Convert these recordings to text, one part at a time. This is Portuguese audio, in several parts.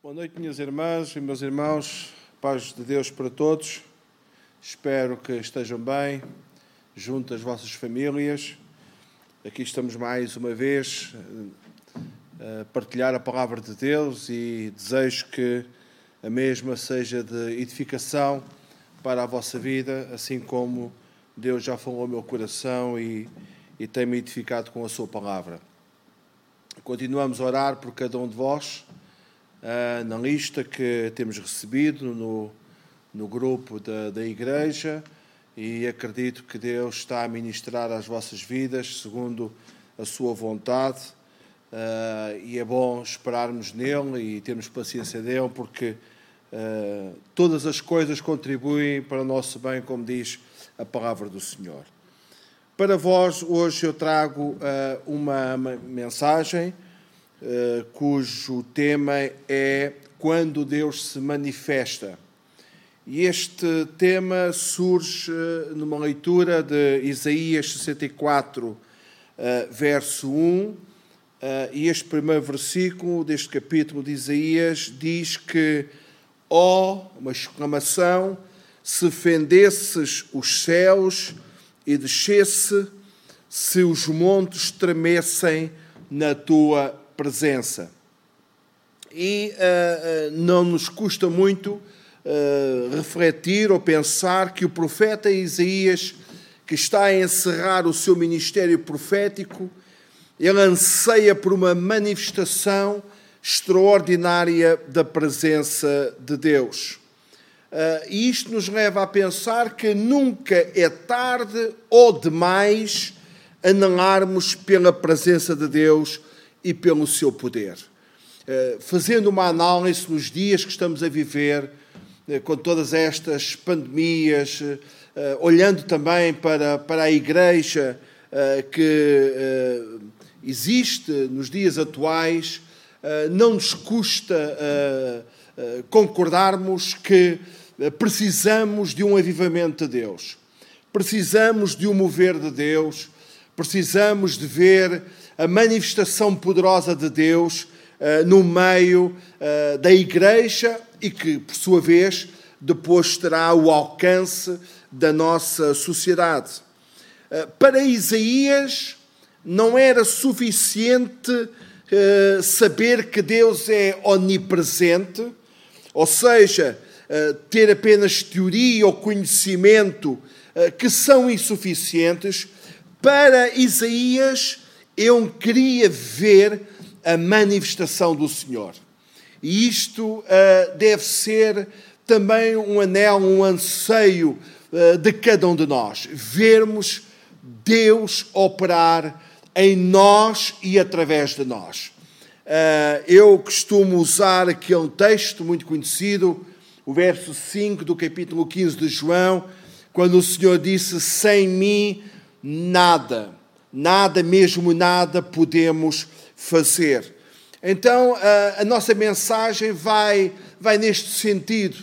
Boa noite, minhas irmãs e meus irmãos. Paz de Deus para todos. Espero que estejam bem, junto às vossas famílias. Aqui estamos mais uma vez eh, a partilhar a palavra de Deus e desejo que a mesma seja de edificação para a vossa vida, assim como Deus já falou ao meu coração e, e tem-me edificado com a sua palavra. Continuamos a orar por cada um de vós uh, na lista que temos recebido no, no grupo da, da Igreja e acredito que Deus está a ministrar às vossas vidas segundo a sua vontade. Uh, e é bom esperarmos nele e termos paciência dele, porque uh, todas as coisas contribuem para o nosso bem, como diz a palavra do Senhor. Para vós, hoje eu trago uh, uma mensagem cujo tema é Quando Deus se manifesta. E este tema surge uh, numa leitura de Isaías 64, uh, verso 1. e este primeiro versículo deste capítulo de Isaías diz que, ó, oh, uma exclamação, se fendesses os céus e descesse, se os montes tremessem na tua presença. E uh, uh, não nos custa muito uh, refletir ou pensar que o profeta Isaías, que está a encerrar o seu ministério profético, ele anseia por uma manifestação extraordinária da presença de Deus. E isto nos leva a pensar que nunca é tarde ou demais anelarmos pela presença de Deus e pelo seu poder. Eh, fazendo uma análise nos dias que estamos a viver, eh, com todas estas pandemias, eh, olhando também para, para a Igreja que existe nos dias atuais, não nos custa concordarmos que precisamos de um avivamento de Deus, precisamos de um mover de Deus, precisamos de ver a manifestação poderosa de Deus uh, no meio uh, da igreja e que, por sua vez, depois terá o alcance da nossa sociedade. Uh, para Isaías, não era suficiente saber que Deus é onipresente, ou seja, ter apenas teoria ou conhecimento que são insuficientes. Para Isaías, eu queria ver a manifestação do Senhor. E isto uh, deve ser também um anel, um anseio uh, de cada um de nós. Vermos Deus operar em nós e através de nós. Uh, eu costumo usar aquele texto muito conhecido, o verso 5 do capítulo 15 de João, quando o Senhor disse: Sem mim nada nada, mesmo nada, podemos fazer. Então, a, a nossa mensagem vai, vai neste sentido,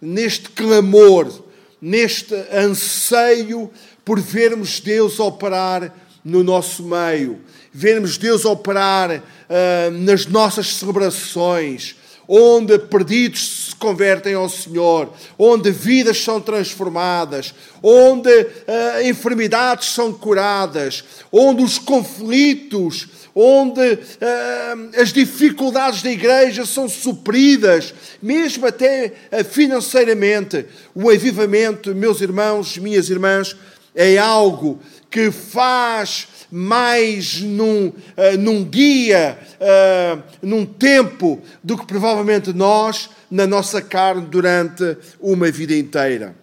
neste clamor, neste anseio por vermos Deus operar no nosso meio, vermos Deus operar uh, nas nossas celebrações, onde perdidos se convertem ao Senhor, onde vidas são transformadas, onde uh, enfermidades são curadas, onde os conflitos, onde uh, as dificuldades da igreja são supridas, mesmo até uh, financeiramente. O avivamento, meus irmãos, minhas irmãs, é algo que faz mais num, uh, num dia, uh, num tempo, do que provavelmente nós, na nossa carne, durante uma vida inteira.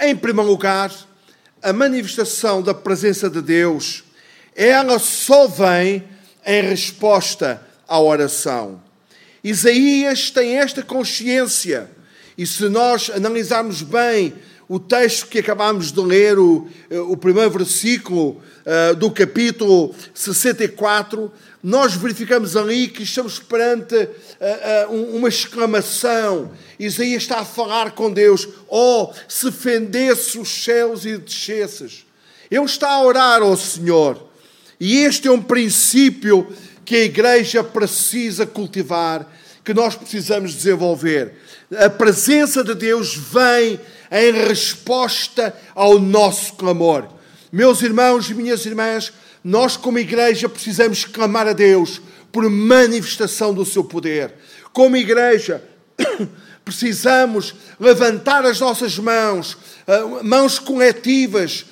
Em primeiro lugar, a manifestação da presença de Deus, ela só vem em resposta à oração. Isaías tem esta consciência, e se nós analisarmos bem o texto que acabámos de ler, o, o primeiro versículo uh, do capítulo 64, nós verificamos ali que estamos perante uh, uh, uma exclamação. Isaías está a falar com Deus: Oh, se fendesse os céus e descesses. Ele está a orar ao Senhor. E este é um princípio que a igreja precisa cultivar que nós precisamos desenvolver. A presença de Deus vem em resposta ao nosso clamor. Meus irmãos e minhas irmãs, nós, como igreja, precisamos clamar a Deus por manifestação do seu poder. Como igreja, precisamos levantar as nossas mãos, ah, mãos coletivas,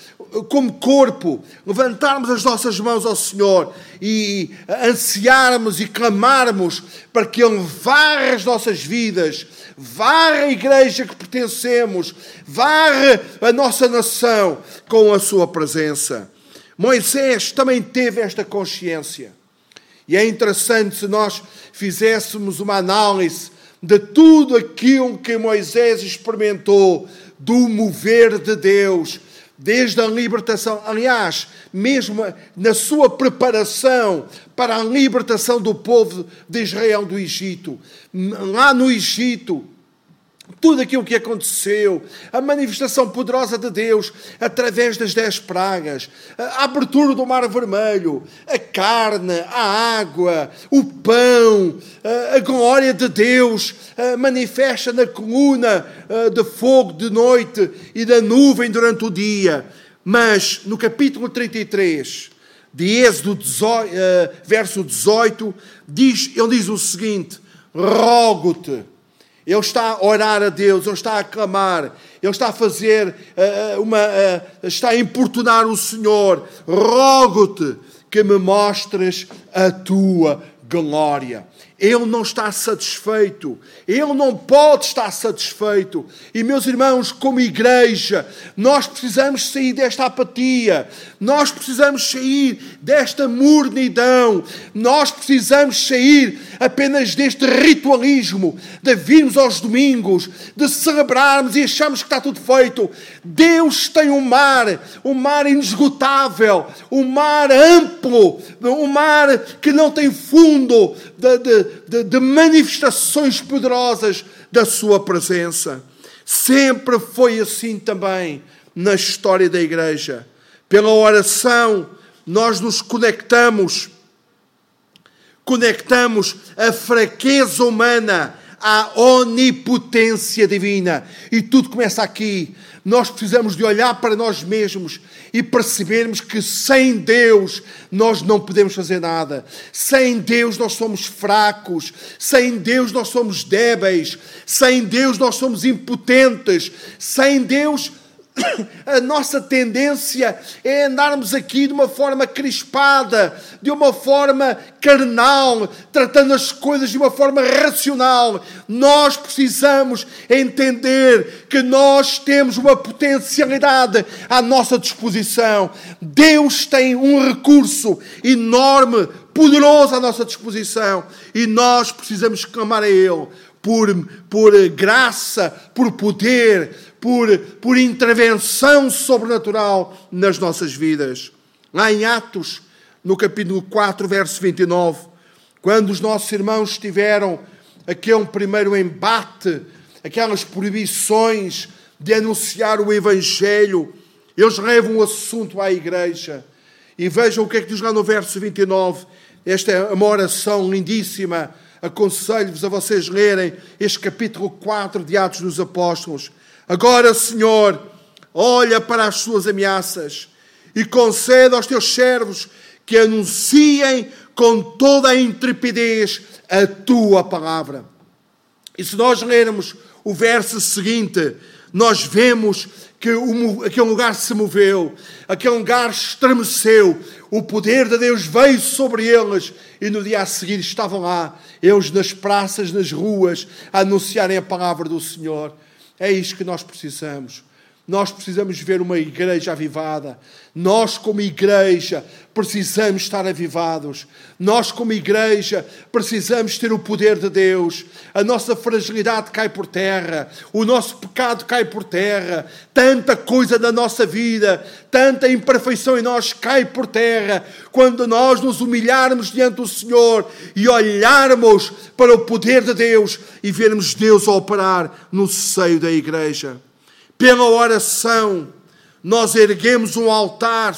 como corpo, levantarmos as nossas mãos ao Senhor e ansiarmos e clamarmos para que Ele varre as nossas vidas, varre a igreja que pertencemos, varre a nossa nação com a Sua presença. Moisés também teve esta consciência. E é interessante se nós fizéssemos uma análise de tudo aquilo que Moisés experimentou do mover de Deus, desde a libertação, aliás, mesmo na sua preparação para a libertação do povo de Israel do Egito. Lá no Egito, tudo aquilo que aconteceu, a manifestação poderosa de Deus através das dez pragas, a abertura do mar vermelho, a carne, a água, o pão, a glória de Deus manifesta na coluna de fogo de noite e da nuvem durante o dia. Mas no capítulo 33, de Êxodo 18, verso 18, diz, ele diz o seguinte: Rogo-te ele está a orar a Deus, ele está a clamar, ele está a fazer uh, uma. Uh, está a importunar o Senhor. Rogo-te que me mostres a tua glória. Ele não está satisfeito. Ele não pode estar satisfeito. E, meus irmãos, como igreja, nós precisamos sair desta apatia. Nós precisamos sair desta mornidão. Nós precisamos sair apenas deste ritualismo de virmos aos domingos, de celebrarmos e acharmos que está tudo feito. Deus tem um mar, um mar inesgotável, um mar amplo, um mar que não tem fundo de, de, de, manifestações poderosas da Sua presença. Sempre foi assim também na história da Igreja. Pela oração, nós nos conectamos conectamos a fraqueza humana à onipotência divina. E tudo começa aqui. Nós precisamos de olhar para nós mesmos e percebermos que sem Deus nós não podemos fazer nada. Sem Deus nós somos fracos. Sem Deus nós somos débeis. Sem Deus nós somos impotentes. Sem Deus a nossa tendência é andarmos aqui de uma forma crispada, de uma forma carnal, tratando as coisas de uma forma racional. Nós precisamos entender que nós temos uma potencialidade à nossa disposição. Deus tem um recurso enorme, poderoso à nossa disposição e nós precisamos clamar a Ele por, por graça, por poder, por, por intervenção sobrenatural nas nossas vidas. Lá em Atos, no capítulo 4, verso 29, quando os nossos irmãos tiveram aquele primeiro embate, aquelas proibições de anunciar o Evangelho, eles levam o assunto à igreja. E vejam o que é que diz lá no verso 29. Esta é uma oração lindíssima. Aconselho-vos a vocês lerem este capítulo 4 de Atos dos Apóstolos. Agora, Senhor, olha para as suas ameaças e concede aos teus servos que anunciem com toda a intrepidez a tua palavra. E se nós lermos o verso seguinte, nós vemos que o, aquele lugar se moveu, aquele lugar estremeceu, o poder de Deus veio sobre eles e no dia a seguir estavam lá, eles nas praças, nas ruas, a anunciarem a palavra do Senhor. É isto que nós precisamos. Nós precisamos ver uma igreja avivada. Nós, como igreja, precisamos estar avivados. Nós, como igreja, precisamos ter o poder de Deus. A nossa fragilidade cai por terra. O nosso pecado cai por terra. Tanta coisa da nossa vida, tanta imperfeição em nós cai por terra. Quando nós nos humilharmos diante do Senhor e olharmos para o poder de Deus e vermos Deus operar no seio da igreja. Pela oração, nós erguemos um altar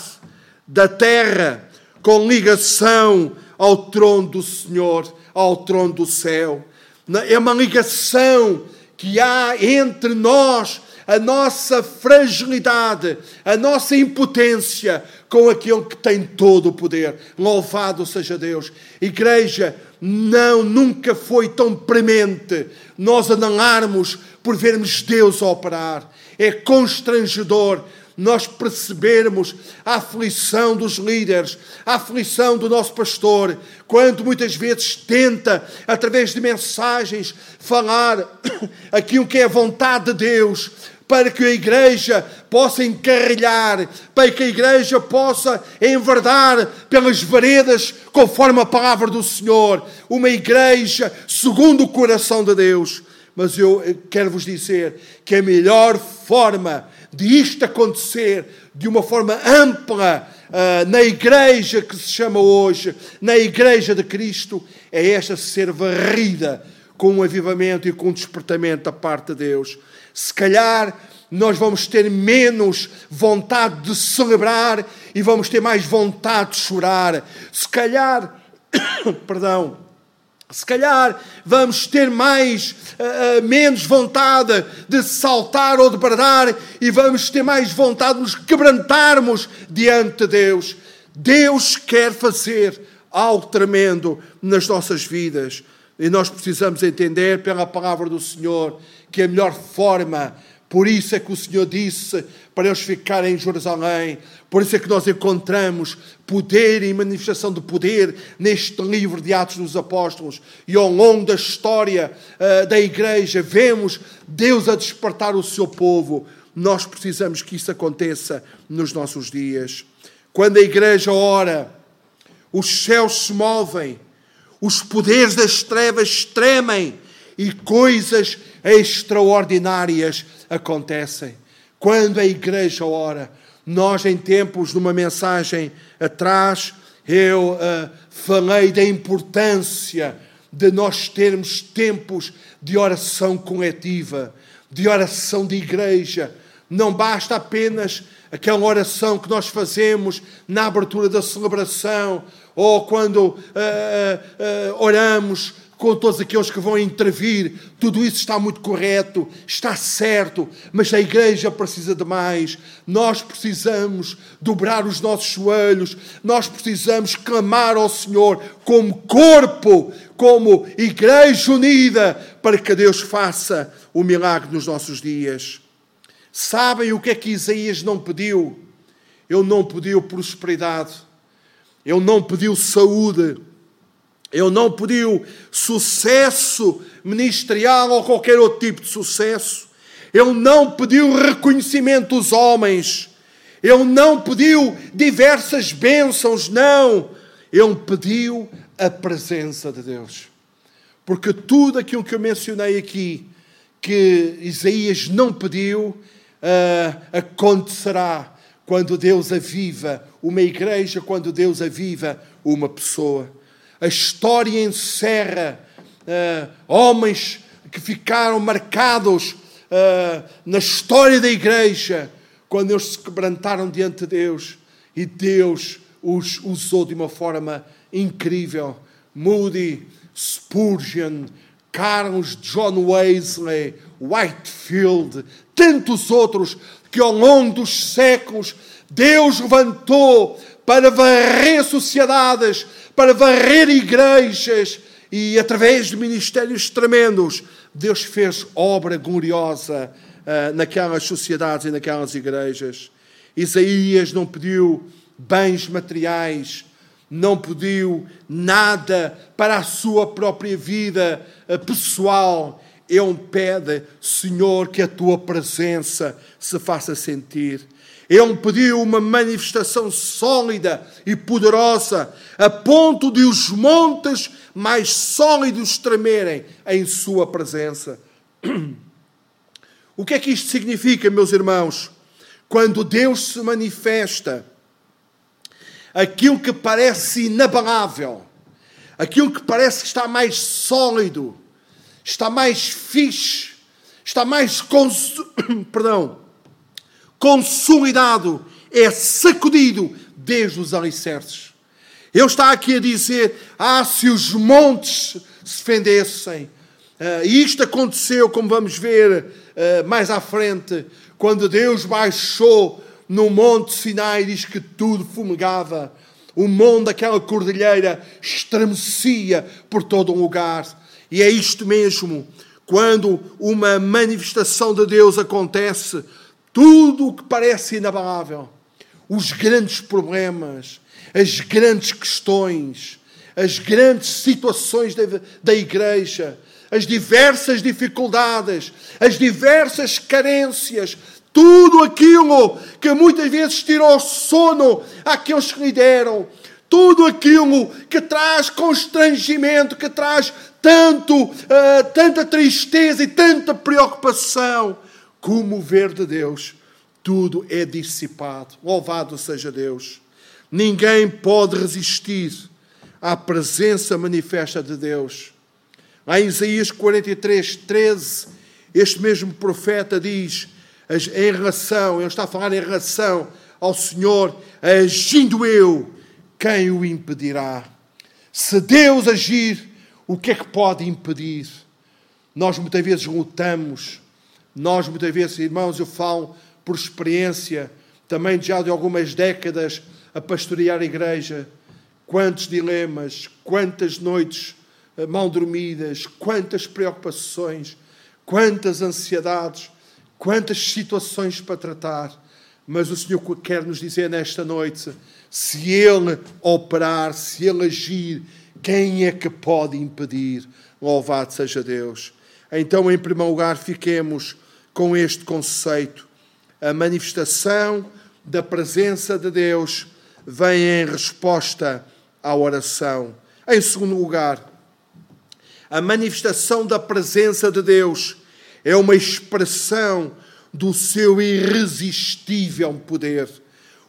da terra com ligação ao trono do Senhor, ao trono do céu. é uma ligação que há entre nós, a nossa fragilidade, a nossa impotência com aquele que tem todo o poder. Louvado seja Deus. Igreja, não, nunca foi tão premente nós andarmos por vermos Deus operar. É constrangedor nós percebermos a aflição dos líderes, a aflição do nosso pastor, quando muitas vezes tenta, através de mensagens, falar aquilo que é a vontade de Deus, para que a igreja possa encarrilhar, para que a igreja possa enverdar pelas veredas conforme a palavra do Senhor, uma igreja segundo o coração de Deus. Mas eu quero vos dizer que a melhor forma de isto acontecer de uma forma ampla uh, na igreja que se chama hoje, na igreja de Cristo, é esta ser varrida com um avivamento e com um despertamento da parte de Deus. Se calhar nós vamos ter menos vontade de celebrar e vamos ter mais vontade de chorar. Se calhar, perdão, se calhar vamos ter mais, uh, uh, menos vontade de saltar ou de bradar e vamos ter mais vontade de nos quebrantarmos diante de Deus. Deus quer fazer algo tremendo nas nossas vidas e nós precisamos entender pela palavra do Senhor que a melhor forma por isso é que o Senhor disse para eles ficarem em Jerusalém. Por isso é que nós encontramos poder e manifestação de poder neste livro de Atos dos Apóstolos. E ao longo da história uh, da igreja, vemos Deus a despertar o seu povo. Nós precisamos que isso aconteça nos nossos dias. Quando a igreja ora, os céus se movem, os poderes das trevas tremem e coisas extraordinárias acontecem. Quando a igreja ora, nós em tempos, numa mensagem atrás, eu uh, falei da importância de nós termos tempos de oração coletiva, de oração de igreja. Não basta apenas aquela oração que nós fazemos na abertura da celebração ou quando uh, uh, oramos com todos aqueles que vão intervir, tudo isso está muito correto, está certo, mas a igreja precisa de mais. Nós precisamos dobrar os nossos joelhos, nós precisamos clamar ao Senhor como corpo, como igreja unida, para que Deus faça o milagre nos nossos dias. Sabem o que é que Isaías não pediu? Ele não pediu prosperidade, ele não pediu saúde ele não pediu sucesso ministerial ou qualquer outro tipo de sucesso. Ele não pediu reconhecimento dos homens. Ele não pediu diversas bênçãos, não. Ele pediu a presença de Deus. Porque tudo aquilo que eu mencionei aqui, que Isaías não pediu, uh, acontecerá quando Deus aviva uma igreja, quando Deus aviva uma pessoa a história encerra uh, homens que ficaram marcados uh, na história da igreja quando eles se quebrantaram diante de Deus e Deus os usou de uma forma incrível. Moody, Spurgeon, Carlos John Wesley, Whitefield, tantos outros que ao longo dos séculos Deus levantou para varrer sociedades, para varrer igrejas e através de ministérios tremendos, Deus fez obra gloriosa uh, naquelas sociedades e naquelas igrejas. Isaías não pediu bens materiais, não pediu nada para a sua própria vida uh, pessoal. Ele pede, Senhor, que a tua presença se faça sentir. Ele pediu uma manifestação sólida e poderosa, a ponto de os montes mais sólidos tremerem em Sua presença. O que é que isto significa, meus irmãos? Quando Deus se manifesta, aquilo que parece inabalável, aquilo que parece que está mais sólido, está mais fixe, está mais. Cons... Perdão consolidado, é sacudido desde os alicerces. Ele está aqui a dizer: ah, se os montes se fendessem, Uh, isto aconteceu, como vamos ver uh, mais à frente, quando Deus baixou no Monte Sinai, diz que tudo fumegava. O monte daquela cordilheira estremecia por todo um lugar. E é isto mesmo. Quando uma manifestação de Deus acontece, tudo o que parece inabalável, os grandes problemas, as grandes questões, as grandes situações da, da igreja, as diversas dificuldades, as diversas carências, tudo aquilo que muitas vezes tirou sono àqueles que lhe deram, tudo aquilo que traz constrangimento, que traz tanto, uh, tanta tristeza e tanta preocupação, como ver de Deus, tudo é dissipado. Louvado seja Deus. Ninguém pode resistir à presença manifesta de Deus. Em Isaías 43, 13, este mesmo profeta diz, em relação, ele está a falar em relação ao Senhor, agindo eu, quem o impedirá? Se Deus agir, o que é que pode impedir? Nós muitas vezes lutamos, nós muitas vezes, irmãos, eu falo por experiência, também já de algumas décadas a pastorear a igreja, quantos dilemas, quantas noites eh, mal dormidas, quantas preocupações, quantas ansiedades, quantas situações para tratar. Mas o Senhor quer nos dizer nesta noite: se Ele operar, se Ele agir, quem é que pode impedir? Louvado seja Deus. Então, em primeiro lugar, fiquemos com este conceito. A manifestação da presença de Deus vem em resposta à oração. Em segundo lugar, a manifestação da presença de Deus é uma expressão do seu irresistível poder.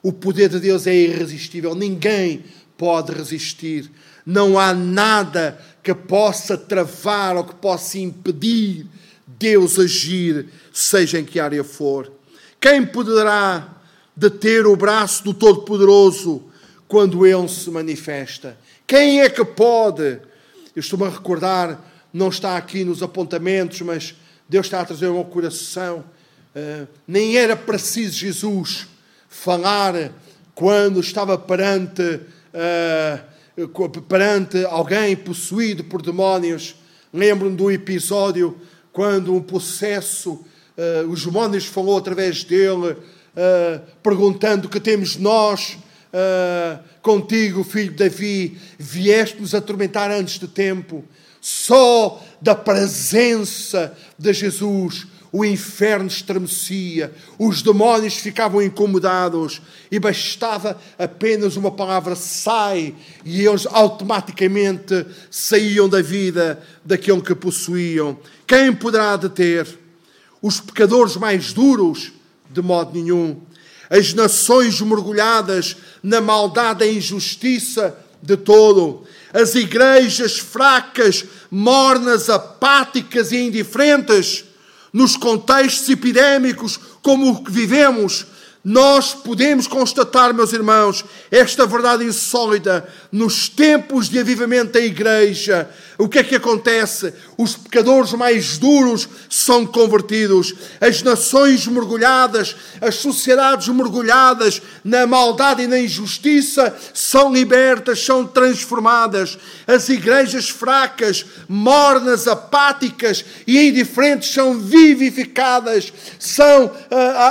O poder de Deus é irresistível, ninguém pode resistir. Não há nada que possa travar ou que possa impedir Deus agir, seja em que área for. Quem poderá deter o braço do Todo-Poderoso quando Ele se manifesta? Quem é que pode? Eu estou-me a recordar, não está aqui nos apontamentos, mas Deus está a trazer ao coração. Uh, nem era preciso Jesus falar quando estava perante, uh, perante alguém possuído por demónios. Lembro-me do episódio quando um possesso, uh, os demónios falou através dele, perguntando que temos nós contigo, filho de Davi, vieste nos atormentar antes de tempo. Só da presença de Jesus o inferno estremecia, os demónios ficavam incomodados e bastava apenas uma palavra sai e eles automaticamente saíam da vida daquele que possuíam. Quem poderá deter? Os pecadores mais duros? De modo nenhum. As nações mergulhadas na maldade e injustiça? De todo. As igrejas fracas, mornas, apáticas e indiferentes? nos contextos epidémicos como o que vivemos, nós podemos constatar, meus irmãos, esta verdade insólita nos tempos de avivamento da igreja. O que é que acontece? Os pecadores mais duros são convertidos, as nações mergulhadas, as sociedades mergulhadas na maldade e na injustiça são libertas, são transformadas. As igrejas fracas, mornas, apáticas e indiferentes são vivificadas, são, uh,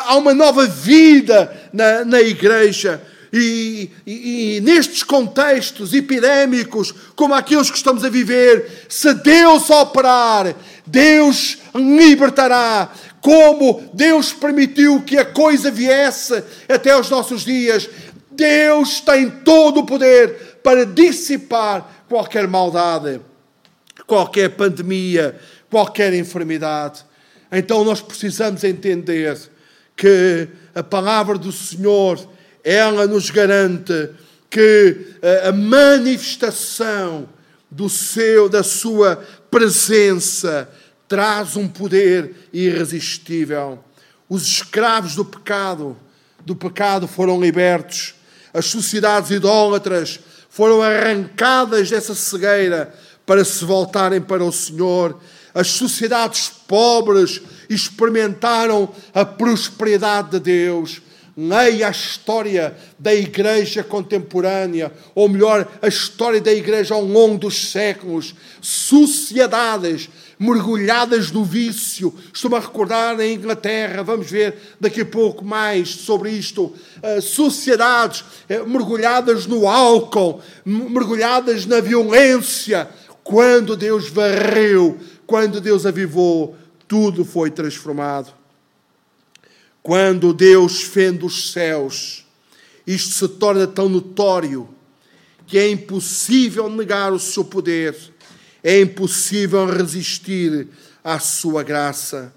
há uma nova vida vida na, na igreja. E, e, e, nestes contextos epidémicos, como aqueles que estamos a viver, se Deus operar, Deus libertará. Como Deus permitiu que a coisa viesse até aos nossos dias, Deus tem todo o poder para dissipar qualquer maldade, qualquer pandemia, qualquer enfermidade. Então nós precisamos entender que a palavra do Senhor, ela nos garante que a manifestação do seu, da sua presença traz um poder irresistível. Os escravos do pecado, do pecado foram libertos. As sociedades idólatras foram arrancadas dessa cegueira para se voltarem para o Senhor. as sociedades pobres experimentaram a prosperidade de Deus. Leia a história da igreja contemporânea, ou melhor, a história da igreja ao longo dos séculos. Sociedades mergulhadas no vício. Estou-me a recordar em Inglaterra, vamos ver daqui a pouco mais sobre isto. Uh, sociedades uh, mergulhadas no álcool, mergulhadas na violência. Quando Deus varreu, quando Deus avivou, tudo foi transformado. Quando Deus fende os céus, isto se torna tão notório que é impossível negar o seu poder, é impossível resistir à sua graça.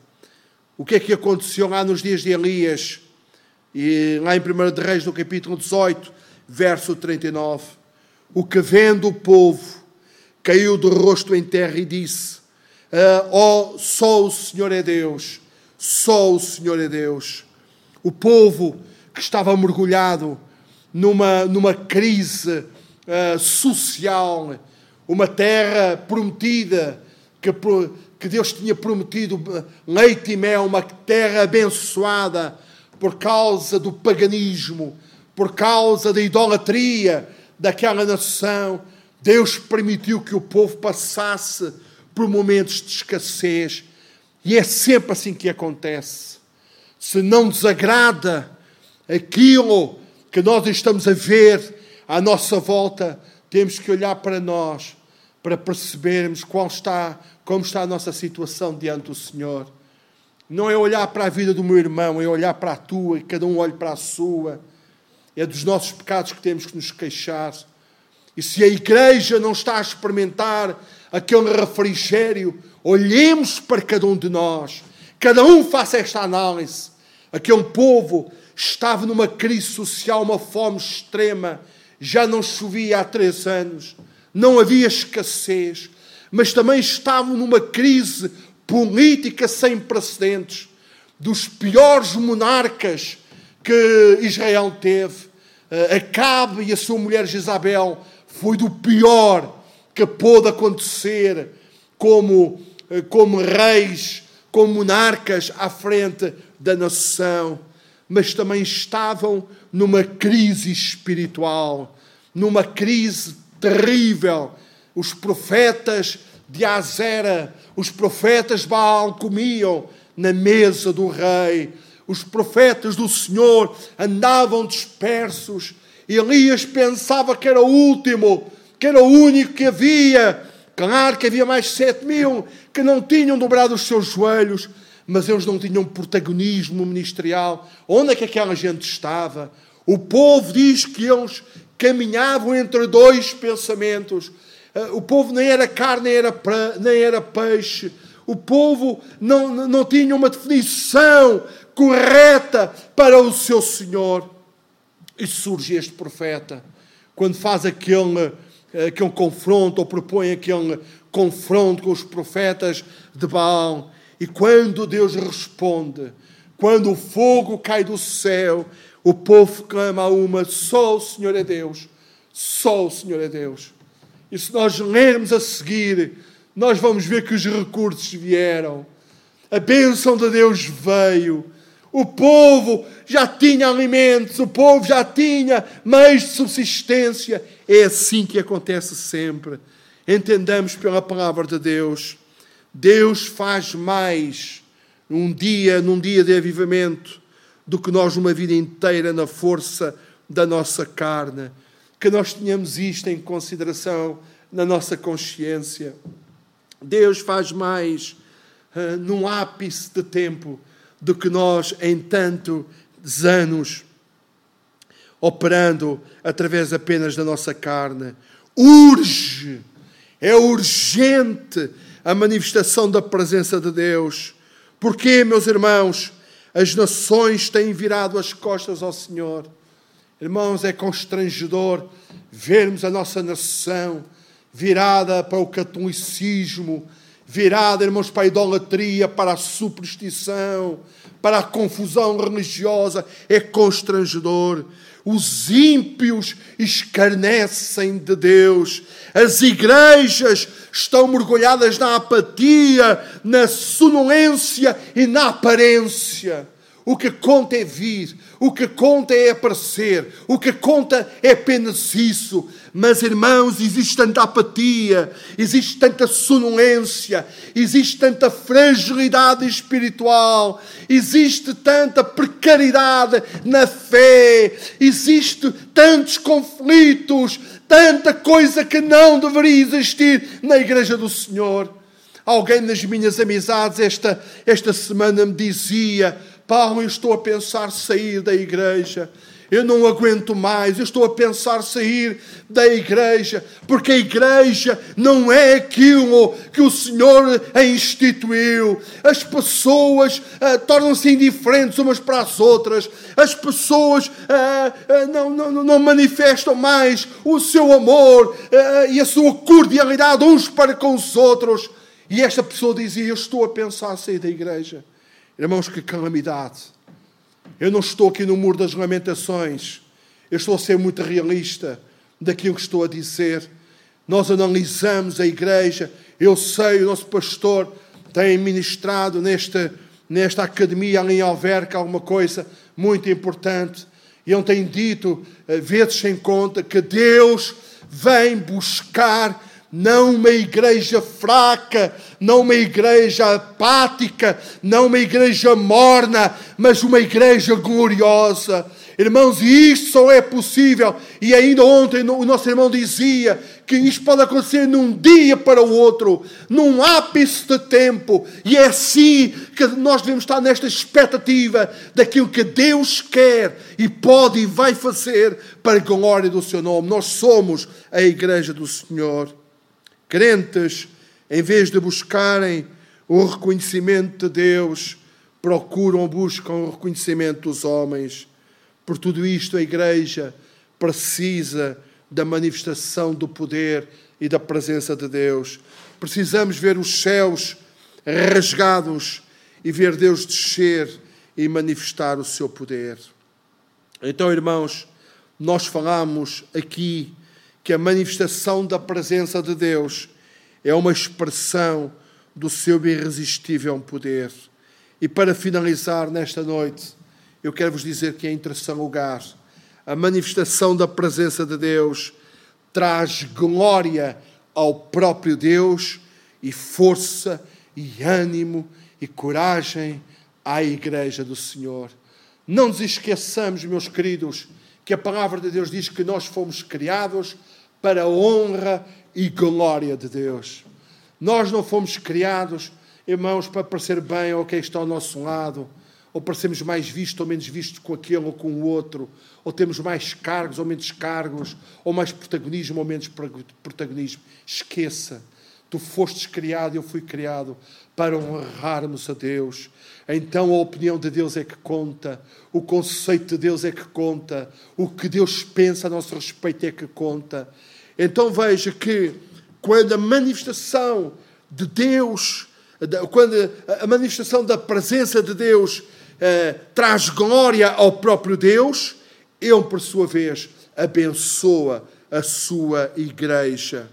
O que é que aconteceu lá nos dias de Elias? E lá em 1 de Reis, no capítulo 18, verso 39. O que vendo o povo caiu de rosto em terra e disse: Ó, oh, só o Senhor é Deus só o Senhor é Deus. O povo que estava mergulhado numa, numa crise uh, social, uma terra prometida, que, que Deus tinha prometido leite e mel, uma terra abençoada, por causa do paganismo, por causa da idolatria daquela nação, Deus permitiu que o povo passasse por momentos de escassez e é sempre assim que acontece. Se não desagrada aquilo que nós estamos a ver à nossa volta, temos que olhar para nós para percebermos qual está, como está a nossa situação diante do Senhor. Não é olhar para a vida do meu irmão, é olhar para a tua e cada um olhe para a sua. É dos nossos pecados que temos que nos queixar. E se a igreja não está a experimentar aquele refrigério, olhemos para cada um de nós, cada um faça esta análise. Aquele povo estava numa crise social, uma fome extrema, já não chovia há três anos, não havia escassez, mas também estavam numa crise política sem precedentes, dos piores monarcas que Israel teve. Eh, Acabe e a sua mulher Jezabel foi do pior que pôde acontecer como, eh, como reis, como monarcas à frente da nação, mas também estavam numa crise espiritual, numa crise terrível. Os profetas de Azera, os profetas Baal comiam na mesa do rei. Os profetas do Senhor andavam dispersos. Elias pensava que era o último, que era o único que havia. Claro que havia mais sete mil que não tinham dobrado os seus joelhos, mas eles não tinham protagonismo ministerial. Onde é que aquela gente estava? O povo diz que eles caminhavam entre dois pensamentos. Eh, o povo nem era carne, nem era, nem era peixe. O povo não, não tinha uma definição correta para o seu Senhor. E surge este profeta, quando faz aquele que um confronto, ou propõe aquele confronto com os profetas de Baal. E quando Deus responde, quando o fogo cai do céu, o povo clama a uma: só o Senhor é Deus, só o Senhor é Deus. E se nós lermos a seguir, nós vamos ver que os recursos vieram, a bênção de Deus veio, o povo já tinha alimentos, o povo já tinha meios de subsistência. É assim que acontece sempre. Entendamos pela palavra de Deus. Deus faz mais num dia, num dia de avivamento, do que nós uma vida inteira na força da nossa carne. Que nós tenhamos isto em consideração na nossa consciência. Deus faz mais uh, num ápice de tempo do que nós em tantos anos operando através apenas da nossa carne. Urge, é urgente a manifestação da presença de Deus. Porque, meus irmãos, as nações têm virado as costas ao Senhor. Irmãos, é constrangedor vermos a nossa nação virada para o catolicismo, virada, irmãos, para a idolatria, para a superstição, para a confusão religiosa, é constrangedor. Os ímpios escarnecem de Deus. As igrejas estão mergulhadas na apatia, na sonolência e na aparência. O que conta é vir, o que conta é aparecer, o que conta é apenas isso. Mas, irmãos, existe tanta apatia, existe tanta sonolência, existe tanta fragilidade espiritual, existe tanta precariedade na fé, existe tantos conflitos, tanta coisa que não deveria existir na igreja do Senhor. Alguém nas minhas amizades esta, esta semana me dizia Paulo, eu estou a pensar sair da igreja. Eu não aguento mais, eu estou a pensar sair da igreja, porque a igreja não é aquilo que o Senhor a instituiu. As pessoas uh, tornam-se indiferentes umas para as outras, as pessoas uh, uh, não, não, não, manifestam mais o seu amor e a sua cordialidade uns para com os outros. E esta pessoa dizia: Eu estou a pensar sair da igreja. Irmãos, que calamidade. Eu não estou aqui no muro das lamentações. Eu estou a ser muito realista daquilo que estou a dizer. Nós analisamos a igreja. Eu sei, o nosso pastor tem ministrado nesta, nesta academia ali em Alverca alguma coisa muito importante. E ele tem dito, eh, vezes sem conta, que Deus vem buscar não uma igreja fraca, não uma igreja apática, não uma igreja morna, mas uma igreja gloriosa. Irmãos, e isto só é possível. E ainda ontem o nosso irmão dizia que isto pode acontecer num dia para o outro, num ápice de tempo. E é assim que nós devemos estar nesta expectativa daquilo que Deus quer e pode e vai fazer para a glória do seu nome. Nós somos a igreja do Senhor. Crentes, em vez de buscarem o reconhecimento de Deus, procuram buscam o reconhecimento dos homens. Por tudo isto, a Igreja precisa da manifestação do poder e da presença de Deus. Precisamos ver os céus rasgados e ver Deus descer e manifestar o seu poder. Então, irmãos, nós falamos aqui que a manifestação da presença de Deus é uma expressão do seu irresistível poder. E para finalizar nesta noite, eu quero vos dizer que, em terceiro lugar, a manifestação da presença de Deus traz glória ao próprio Deus e força e ânimo e coragem à Igreja do Senhor. Não nos esqueçamos, meus queridos, que a palavra de Deus diz que nós fomos criados para a honra e glória de Deus. Nós não fomos criados, irmãos, para parecer bem ao quem está ao nosso lado, ou para sermos mais vistos ou menos vistos com aquele ou com o outro, ou temos mais cargos ou menos cargos, ou mais protagonismo ou menos protagonismo. Esqueça, tu fostes criado, eu fui criado para honrarmos a Deus. Então a opinião de Deus é que conta, o conceito de Deus é que conta, o que Deus pensa a nosso respeito é que conta. Então veja que quando a manifestação de Deus, quando a manifestação da presença de Deus eh, traz glória ao próprio Deus, Ele, por sua vez, abençoa a sua igreja.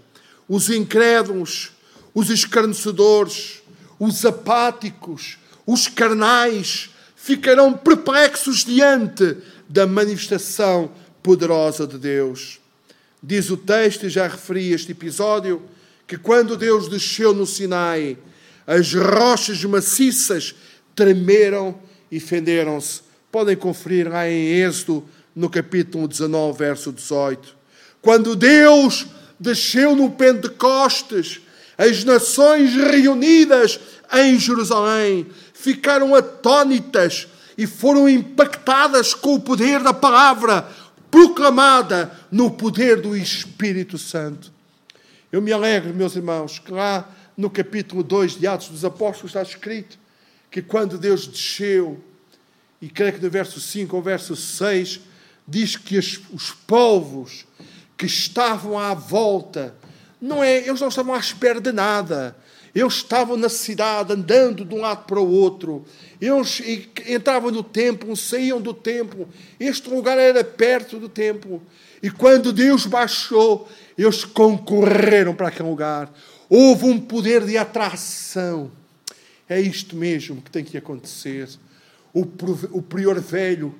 Os incrédulos, os escarnecedores, os apáticos, os carnais ficarão perplexos diante da manifestação poderosa de Deus. Diz o texto, e já referi este episódio, que quando Deus desceu no Sinai, as rochas maciças tremeram e fenderam-se. Podem conferir lá em Êxodo, no capítulo 19, verso 18. Quando Deus desceu no Pentecostes, as nações reunidas em Jerusalém ficaram atónitas e foram impactadas com o poder da palavra proclamada no poder do Espírito Santo. Eu me alegro, meus irmãos, que lá no capítulo 2 de Atos dos Apóstolos está escrito que quando Deus desceu, e creio que no verso 5 ou verso 6, diz que os, os povos que estavam à volta, não é, eles não estavam à espera de nada. Eles estavam na cidade, andando de um lado para o outro. Eles entravam no templo, saíam do templo. Este lugar era perto do templo. E quando Deus baixou, eles concorreram para aquele lugar. Houve um poder de atração. É isto mesmo que tem que acontecer. O, o prior velho,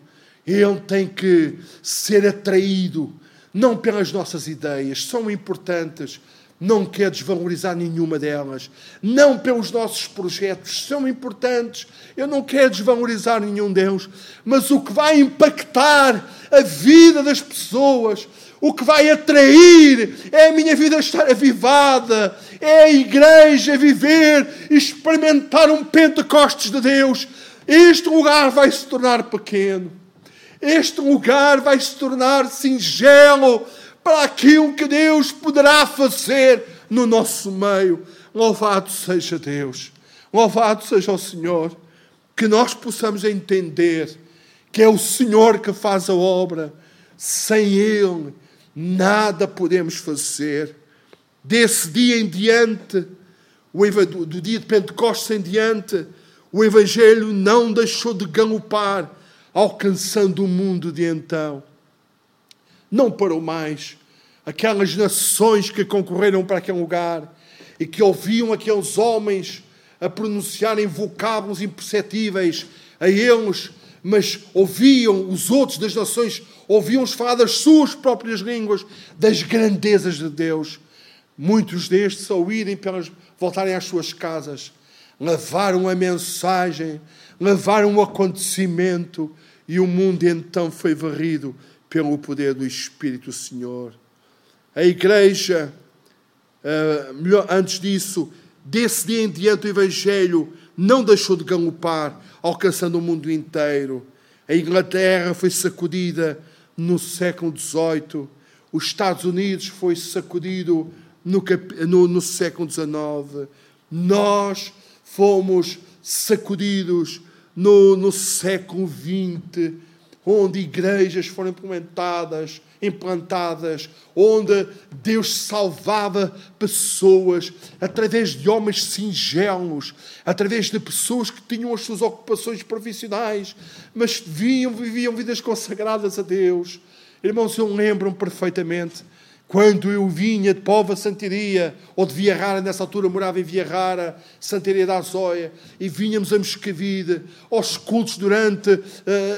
ele tem que ser atraído, não pelas nossas ideias, são importantes, não quer desvalorizar nenhuma delas, não pelos nossos projetos, são importantes, eu não quero desvalorizar nenhum deles, mas o que vai impactar a vida das pessoas, o que vai atrair é a minha vida estar avivada, é a igreja viver, experimentar um Pentecostes de Deus. Este lugar vai se tornar pequeno, este lugar vai se tornar singelo para aquilo que Deus poderá fazer no nosso meio. Louvado seja Deus, louvado seja o Senhor, que nós possamos entender que é o Senhor que faz a obra, sem Ele nada podemos fazer. Desse dia em diante, do dia de Pentecostes em diante, o Evangelho não deixou de galopar, alcançando o mundo de então não parou mais. Aquelas nações que concorreram para aquele lugar e que ouviam aqueles homens a pronunciarem vocábulos imperceptíveis a eles, mas ouviam os outros das nações, ouviam-os falar das suas próprias línguas, das grandezas de Deus. Muitos destes, ao irem pelas, voltarem às suas casas, levaram a mensagem, levaram o acontecimento, e o mundo então foi varrido pelo poder do Espírito Senhor. A igreja, uh, melhor, antes disso, desse dia em diante, o Evangelho não deixou de galopar, alcançando o mundo inteiro. A Inglaterra foi sacudida no século XVIII, os Estados Unidos foi sacudido no, no, no século XIX, nós fomos sacudidos no, no século XX onde igrejas foram implementadas, implantadas, onde Deus salvava pessoas através de homens singelos, através de pessoas que tinham as suas ocupações profissionais, mas viviam, viviam vidas consagradas a Deus. Irmãos, eu lembro-me perfeitamente quando eu vinha de Pova Santiria, ou de Via Rara, nessa altura morava em Via Rara, Santiria da Azóia, e vinhamos a Moscavide, aos cultos durante uh,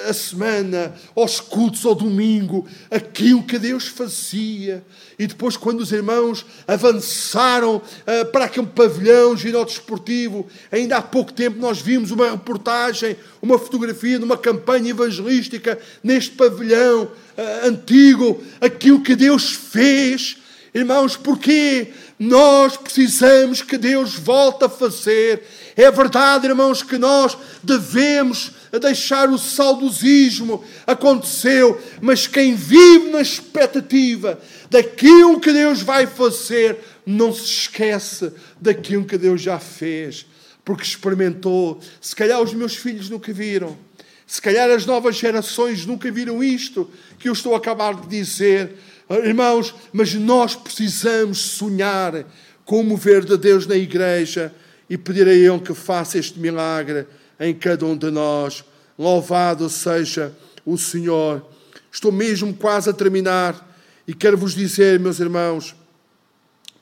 a semana, aos cultos ao domingo, aquilo que Deus fazia. E depois, quando os irmãos avançaram uh, para aquele pavilhão ginó desportivo, ainda há pouco tempo nós vimos uma reportagem, uma fotografia de uma campanha evangelística neste pavilhão uh, antigo, aquilo que Deus fez. Irmãos, porque nós precisamos que Deus volte a fazer. É verdade, irmãos, que nós devemos deixar o saudosismo. Aconteceu, mas quem vive na expectativa daquilo que Deus vai fazer, não se esquece daquilo que Deus já fez porque experimentou. Se calhar os meus filhos nunca viram. Se calhar as novas gerações nunca viram isto que eu estou a acabar de dizer. Irmãos, mas nós precisamos sonhar com o mover de Deus na igreja e pedir a Ele que faça este milagre em cada um de nós. Louvado seja o Senhor. Estou mesmo quase a terminar e quero vos dizer, meus irmãos,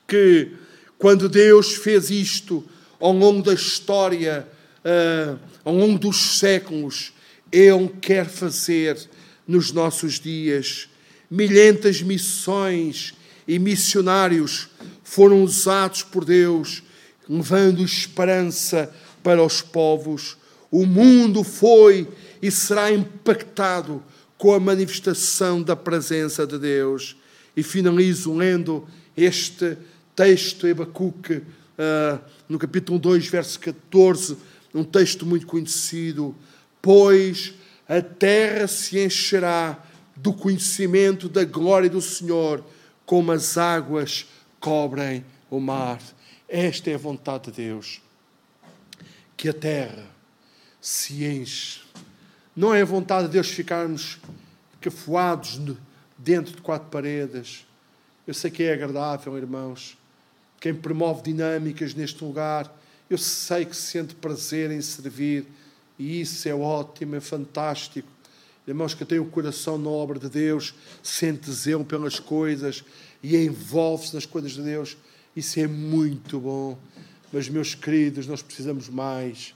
que quando Deus fez isto, ao longo da história, uh, ao longo dos séculos, Ele quer fazer nos nossos dias. Milhentas missões e missionários foram usados por Deus, levando esperança para os povos. O mundo foi e será impactado com a manifestação da presença de Deus. E finalizo lendo este texto, Ebacuque uh, no capítulo 2, verso 14, um texto muito conhecido. Pois a terra se encherá do conhecimento da glória do Senhor, como as águas cobrem o mar. Esta é a vontade de Deus. Que a terra se enche. Não é a vontade de Deus ficarmos cafuados dentro de quatro paredes. Eu sei que é agradável, irmãos quem promove dinâmicas neste lugar. Eu sei que sente prazer em servir e isso é ótimo, é fantástico. Irmãos que têm o coração na obra de Deus, sente zelo pelas coisas e envolve-se nas coisas de Deus. Isso é muito bom. Mas, meus queridos, nós precisamos mais.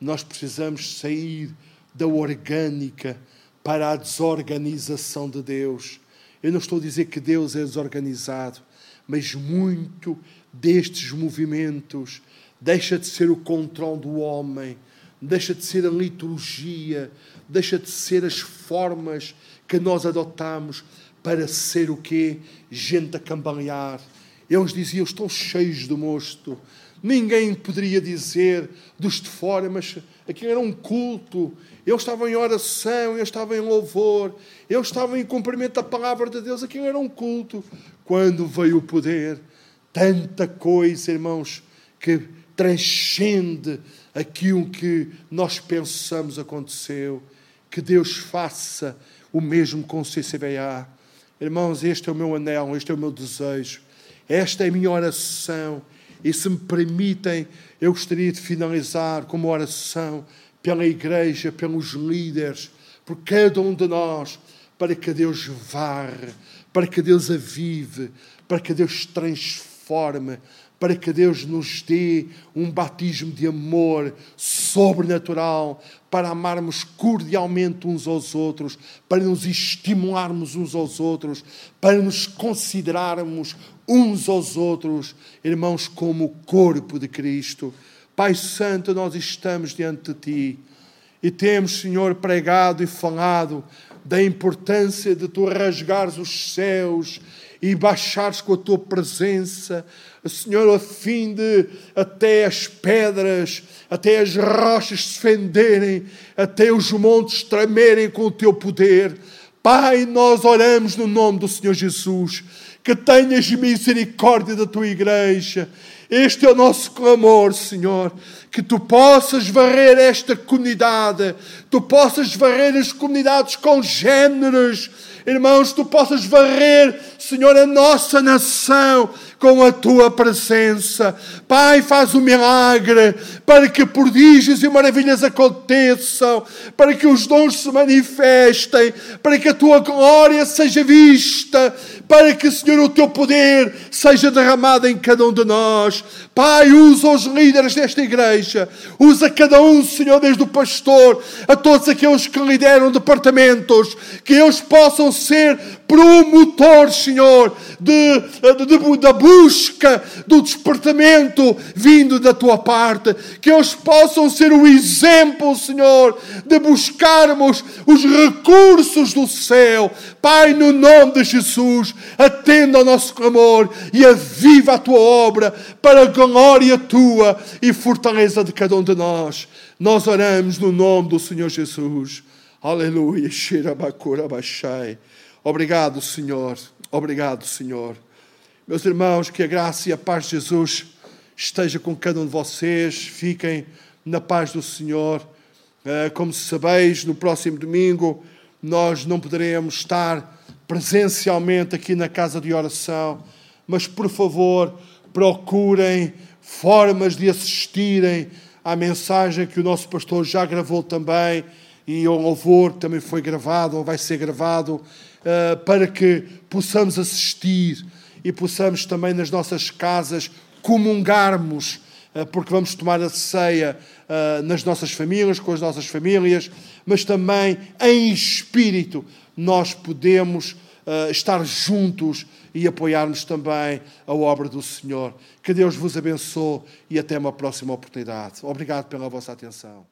Nós precisamos sair da orgânica para a desorganização de Deus. Eu não estou a dizer que Deus é desorganizado, mas muito destes movimentos deixa de ser o controle do homem, deixa de ser a liturgia, deixa de ser as formas que nós adotamos para ser o quê? Gente a cambalear. Eles diziam, estão cheios de mosto. Ninguém poderia dizer dos de fora, mas aquilo era um culto. Eles estavam em oração, eles estavam em louvor, eles estavam em cumprimento da palavra de Deus. Aquilo era um culto. Quando veio o poder, tanta coisa, irmãos, que transcende aquilo que nós pensamos aconteceu. Que Deus faça o mesmo com o CCBA. Irmãos, este é o meu anel, este é o meu desejo, esta é a minha oração. E se me permitem, eu gostaria de finalizar com uma oração pela igreja, pelos líderes, por cada um de nós, para que Deus varre, para que Deus avive, para que Deus transforme, para que Deus nos dê um batismo de amor sobrenatural, para amarmos cordialmente uns aos outros, para nos estimularmos uns aos outros, para nos considerarmos uns aos outros, irmãos, como o corpo de Cristo. Pai Santo, nós estamos diante de Ti e temos, Senhor, pregado e falado da importância de Tu rasgares os céus e baixares com a Tua presença, Senhor, a fim de até as pedras, até as rochas se fenderem, até os montes tremerem com o Teu poder. Pai, nós oramos no nome do Senhor Jesus que tenhas misericórdia da tua igreja. Este é o nosso clamor, Senhor, que tu possas varrer esta comunidade, tu possas varrer as comunidades congêneres, irmãos, tu possas varrer, Senhor, a nossa nação com a tua presença. Pai, faz o milagre para que prodígios e maravilhas aconteçam, para que os dons se manifestem, para que a tua glória seja vista, para que, Senhor, o teu poder seja derramado em cada um de nós. Pai, usa os líderes desta igreja, usa cada um, Senhor, desde o pastor a todos aqueles que lideram departamentos, que eles possam ser promotores, Senhor, de, de, de, busca do despertamento vindo da tua parte, que eles possam ser o exemplo, Senhor, de buscarmos os recursos do céu. Pai, no nome de Jesus, atenda ao nosso clamor e aviva a tua obra para a glória tua e fortaleza de cada um de nós. Nós oramos no nome do Senhor Jesus. Aleluia. Obrigado, Senhor. Obrigado, Senhor. Meus irmãos, que a graça e a paz de Jesus esteja com cada um de vocês. Fiquem na paz do Senhor. Eh, como sabeis, no próximo domingo nós não poderemos estar presencialmente aqui na casa de oração, mas por favor, procurem formas de assistirem à mensagem que o nosso pastor já gravou também e o louvor também foi gravado ou vai ser gravado uh, para que possamos assistir e possamos também nas nossas casas comungarmos, uh, porque vamos tomar a ceia uh, nas nossas famílias, com as nossas famílias, mas também em espírito nós podemos estar juntos e apoiarmos também a obra do Senhor. Que Deus vos abençoe e até uma próxima oportunidade. Obrigado pela vossa atenção.